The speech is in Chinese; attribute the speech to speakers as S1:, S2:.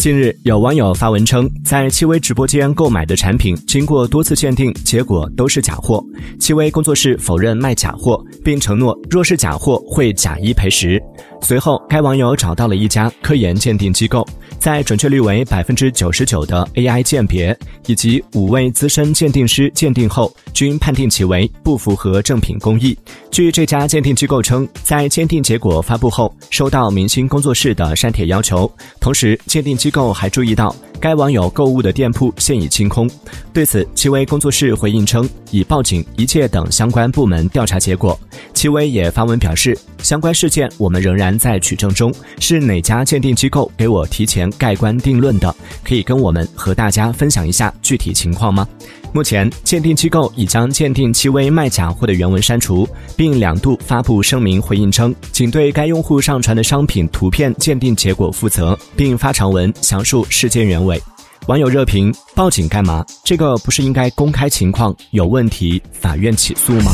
S1: 近日，有网友发文称，在戚薇直播间购买的产品经过多次鉴定，结果都是假货。戚薇工作室否认卖假货，并承诺若是假货会假一赔十。随后，该网友找到了一家科研鉴定机构，在准确率为百分之九十九的 AI 鉴别以及五位资深鉴定师鉴定后，均判定其为不符合正品工艺。据这家鉴定机构称，在鉴定结果发布后，收到明星工作室的删帖要求，同时鉴定机。构还注意到，该网友购物的店铺现已清空。对此，戚薇工作室回应称，已报警，一切等相关部门调查结果。戚薇也发文表示，相关事件我们仍然在取证中，是哪家鉴定机构给我提前盖棺定论的？可以跟我们和大家分享一下具体情况吗？目前，鉴定机构已将鉴定戚薇卖假货的原文删除，并两度发布声明回应称，仅对该用户上传的商品图片鉴定结果负责，并发长文详述事件原委。网友热评：报警干嘛？这个不是应该公开情况？有问题，法院起诉吗？